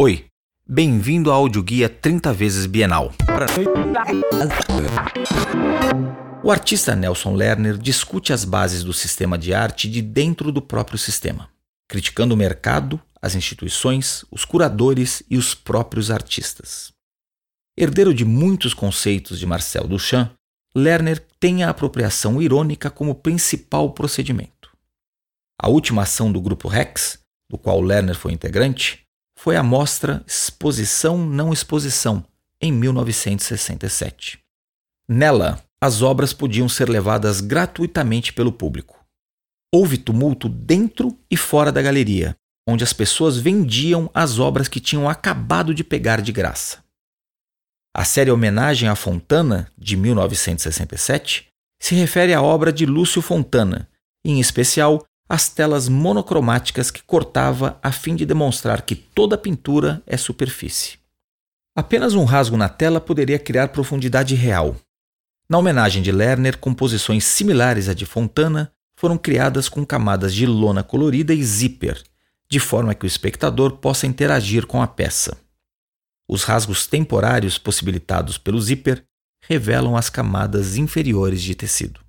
Oi, bem-vindo ao audioguia 30 vezes Bienal. O artista Nelson Lerner discute as bases do sistema de arte de dentro do próprio sistema, criticando o mercado, as instituições, os curadores e os próprios artistas. Herdeiro de muitos conceitos de Marcel Duchamp, Lerner tem a apropriação irônica como principal procedimento. A última ação do grupo Rex, do qual Lerner foi integrante, foi a mostra Exposição Não Exposição, em 1967. Nela, as obras podiam ser levadas gratuitamente pelo público. Houve tumulto dentro e fora da galeria, onde as pessoas vendiam as obras que tinham acabado de pegar de graça. A série Homenagem a Fontana, de 1967, se refere à obra de Lúcio Fontana, em especial as telas monocromáticas que cortava a fim de demonstrar que toda pintura é superfície. Apenas um rasgo na tela poderia criar profundidade real. Na homenagem de Lerner, composições similares à de Fontana foram criadas com camadas de lona colorida e zíper, de forma que o espectador possa interagir com a peça. Os rasgos temporários possibilitados pelo zíper revelam as camadas inferiores de tecido.